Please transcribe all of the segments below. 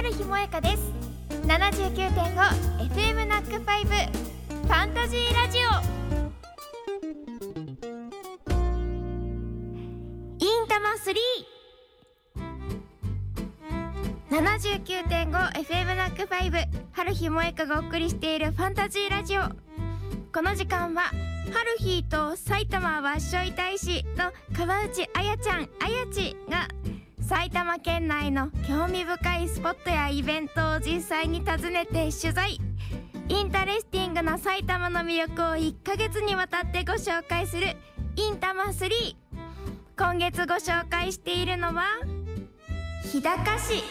春日萌香です。79.5FM ナックファイブファンタジーラジオ。インタマ 379.5FM ナックファイブ春日萌香がお送りしているファンタジーラジオ。この時間は春日と埼玉わっしょい大使の川内あやちゃんあやちが埼玉県内の興味深いスポットやイベントを実際に訪ねて取材。 interesting な埼玉の魅力を1ヶ月にわたってご紹介するいんたま3今月ご紹介しているのは日高市。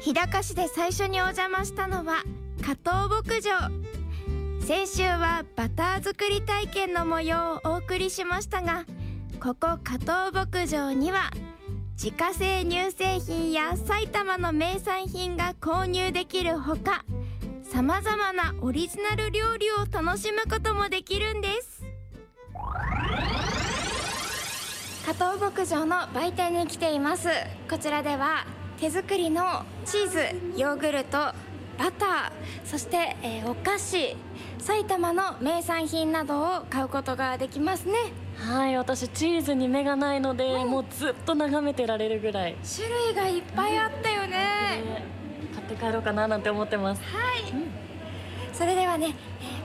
日高市で最初にお邪魔したのは加藤牧場。先週はバター作り体験の模様をお送りしましたがここ加藤牧場には自家製乳製品や埼玉の名産品が購入できるほかさまざまなオリジナル料理を楽しむこともできるんです。加藤牧場の売店に来ています。こちらでは手作りのチーズヨーグルトバターそして、えー、お菓子埼玉の名産品などを買うことができますね。はい私チーズに目がないので、うん、もうずっと眺めてられるぐらい。種類がいっぱいあったよね、ね、買って帰ろうかななんて思ってます。はい、うん、それではね、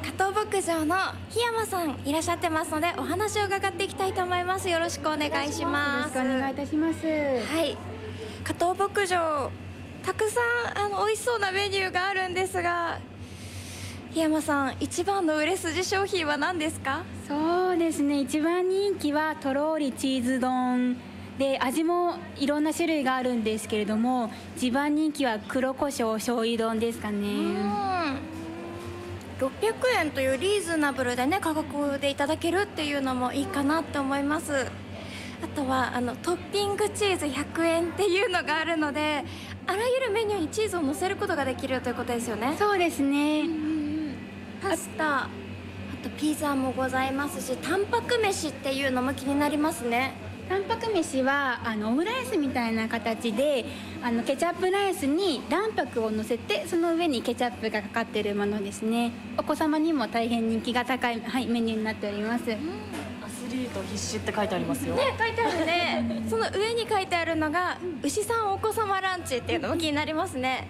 えー、加藤牧場の檜山さんいらっしゃってますのでお話を伺っていきたいと思います。よろしくお願いします。よろしくお願いいたします。はい。加藤牧場たくさんあの美味しそうなメニューがあるんですが檜山さん一番の売れ筋商品は何ですか？そうですね。一番人気はとろりチーズ丼で味もいろんな種類があるんですけれども一番人気は黒胡椒醤油丼ですかね。600円というリーズナブルでね価格でいただけるっていうのもいいかなって思います。あとはあのトッピングチーズ100円っていうのがあるのであらゆるメニューにチーズを乗せることができるということですよね。そうですね、うんパスタ。あとピザもございますしタンパク飯っていうのも気になりますね。タンパク飯はあのオムライスみたいな形であのケチャップライスに卵白を乗せてその上にケチャップがかかってるものですね。お子様にも大変人気が高い、はい、メニューになっております、うん、アスリート必死って書いてありますよ。ね書いてあるね。その上に書いてあるのが牛さんお子様ランチっていうのも気になりますね、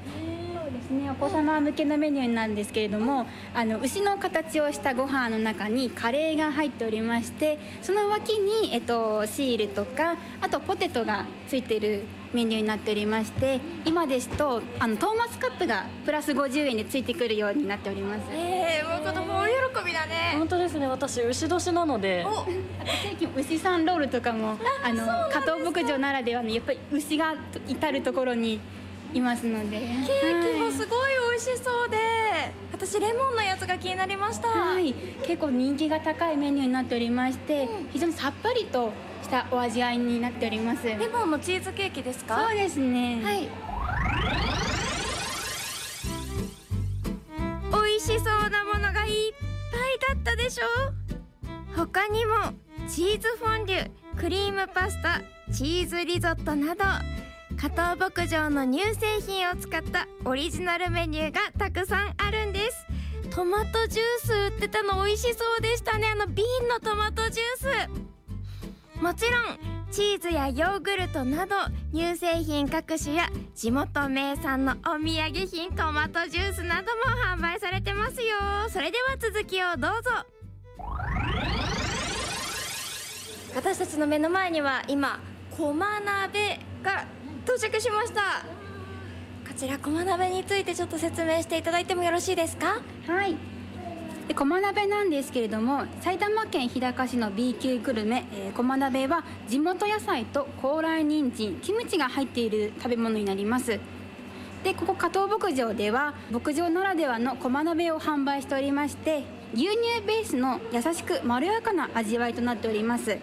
ね。お子様向けのメニューなんですけれどもあの牛の形をしたご飯の中にカレーが入っておりましてその脇に、えっと、シールとかあとポテトがついてるメニューになっておりまして今ですとあのトーマスカップがプラス50円でついてくるようになっております。ええー、もう子供大喜びだね。本当ですね。私牛年なので。お最近牛さんロールとかもあの加藤牧場ならではのやっぱり牛が至る所にいますので。ケーキもすごい美味しそうで、はい、私レモンのやつが気になりました。はい。結構人気が高いメニューになっておりまして、うん、非常にさっぱりとしたお味わいになっております。レモンのチーズケーキですか？そうですね。はい。美味しそうなものがいっぱいだったでしょ？他にもチーズフォンデュクリームパスタチーズリゾットなど加藤牧場の乳製品を使ったオリジナルメニューがたくさんあるんです。トマトジュース売ってたの美味しそうでしたね。あの瓶のトマトジュース。もちろんチーズやヨーグルトなど乳製品各種や地元名産のお土産品トマトジュースなども販売されてますよ。それでは続きをどうぞ。私たちの目の前には今駒鍋が到着しました。こちら駒鍋についてちょっと説明していただいてもよろしいですか？はい。で駒鍋なんですけれども埼玉県日高市の B 級グルメ、えー、駒鍋は地元野菜と高麗人参キムチが入っている食べ物になります。でここ加藤牧場では牧場ならではの駒鍋を販売しておりまして牛乳ベースの優しくまろやかな味わいとなっております。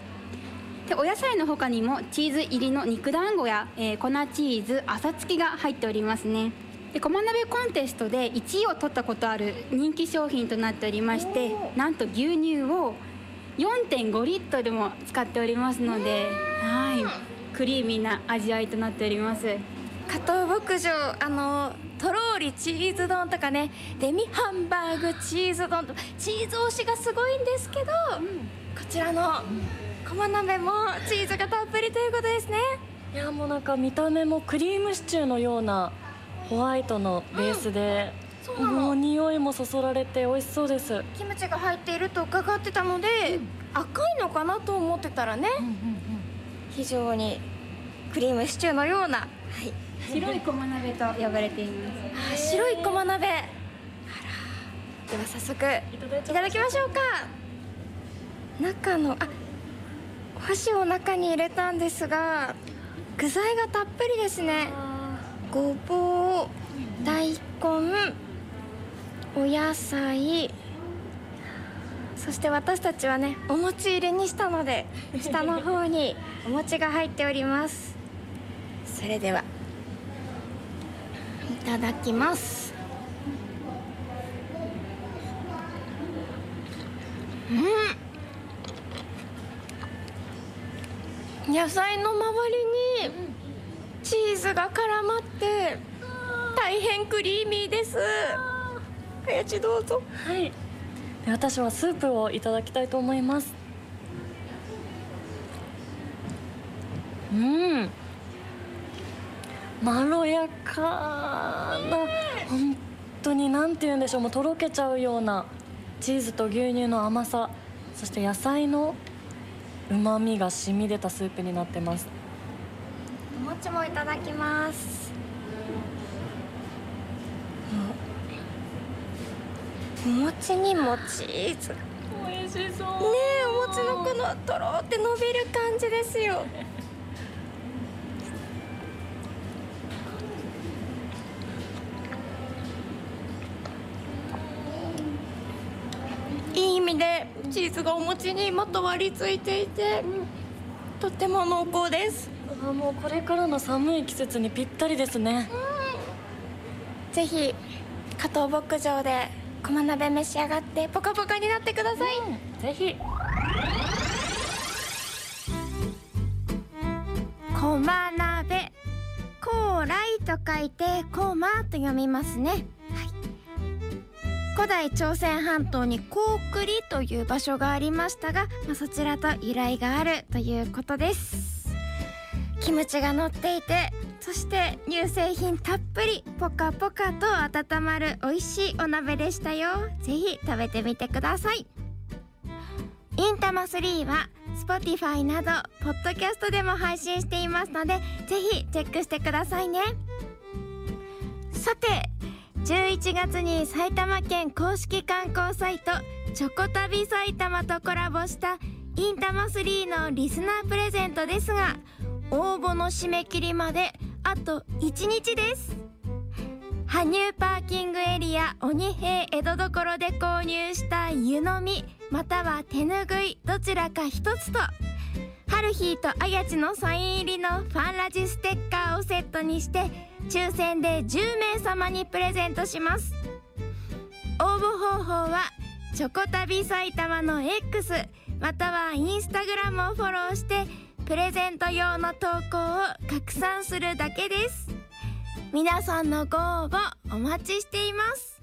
でお野菜の他にもチーズ入りの肉団子や、えー、粉チーズ朝付きが入っておりますね。で駒鍋コンテストで1位を取ったことある人気商品となっておりましてなんと牛乳を4.5リットルも使っておりますのではいクリーミーな味わいとなっております。加藤牧場あのとろーりチーズ丼とかねデミハンバーグチーズ丼とチーズ推しがすごいんですけど、こちらの駒鍋もチーズがたっぷりということですね。いやもうなんか見た目もクリームシチューのようなホワイトのベースで、そうなの。もう匂いもそそられて美味しそうです、キムチが入っていると伺ってたので、赤いのかなと思ってたらね、非常にクリームシチューのような、はい、白い駒鍋と呼ばれています。あ白い駒鍋。あら。では早速いただきましょうか。中のあお箸を中に入れたんですが具材がたっぷりですね。ごぼう大根お野菜そして私たちはねお餅入れにしたので 下の方にお餅が入っております。それではいただきますうん野菜の周りにチーズが絡まって大変クリーミーです。かやちどうぞ。はい。私はスープをいただきたいと思います。うん。まろやかな本当に何て言うんでしょう。もうとろけちゃうようなチーズと牛乳の甘さ。そして野菜のうまみが染み出たスープになってます。お餅もいただきます。お餅にもチーズ。ね美味しそう。えお餅のこのとろって伸びる感じですよ。いい意味でチーズがお餅にまとわりついていてとっても濃厚です。あもうこれからの寒い季節にぴったりですね。ぜひ加藤牧場で駒鍋召し上がってポカポカになってください、ぜひ。駒鍋。高麗と書いて駒と読みますね、はい、古代朝鮮半島に高栗という場所がありましたが、まあ、そちらと由来があるということです。キムチが乗っていてそして乳製品たっぷりポカポカと温まる美味しいお鍋でしたよ。ぜひ食べてみてください。インタマ3は Spotify などポッドキャストでも配信していますのでぜひチェックしてくださいね。さて11月に埼玉県公式観光サイトチョコ旅埼玉とコラボしたインタマ3のリスナープレゼントですが応募の締め切りまであと1日です。羽生パーキングエリア鬼平江戸所で購入した湯飲みまたは手ぬぐいどちらか一つとハルヒーとあやちのサイン入りのファンラジステッカーをセットにして抽選で10名様にプレゼントします。応募方法はチョコ旅埼玉の X またはインスタグラムをフォローしてプレゼント用の投稿を拡散するだけです。皆さんのご応募お待ちしています。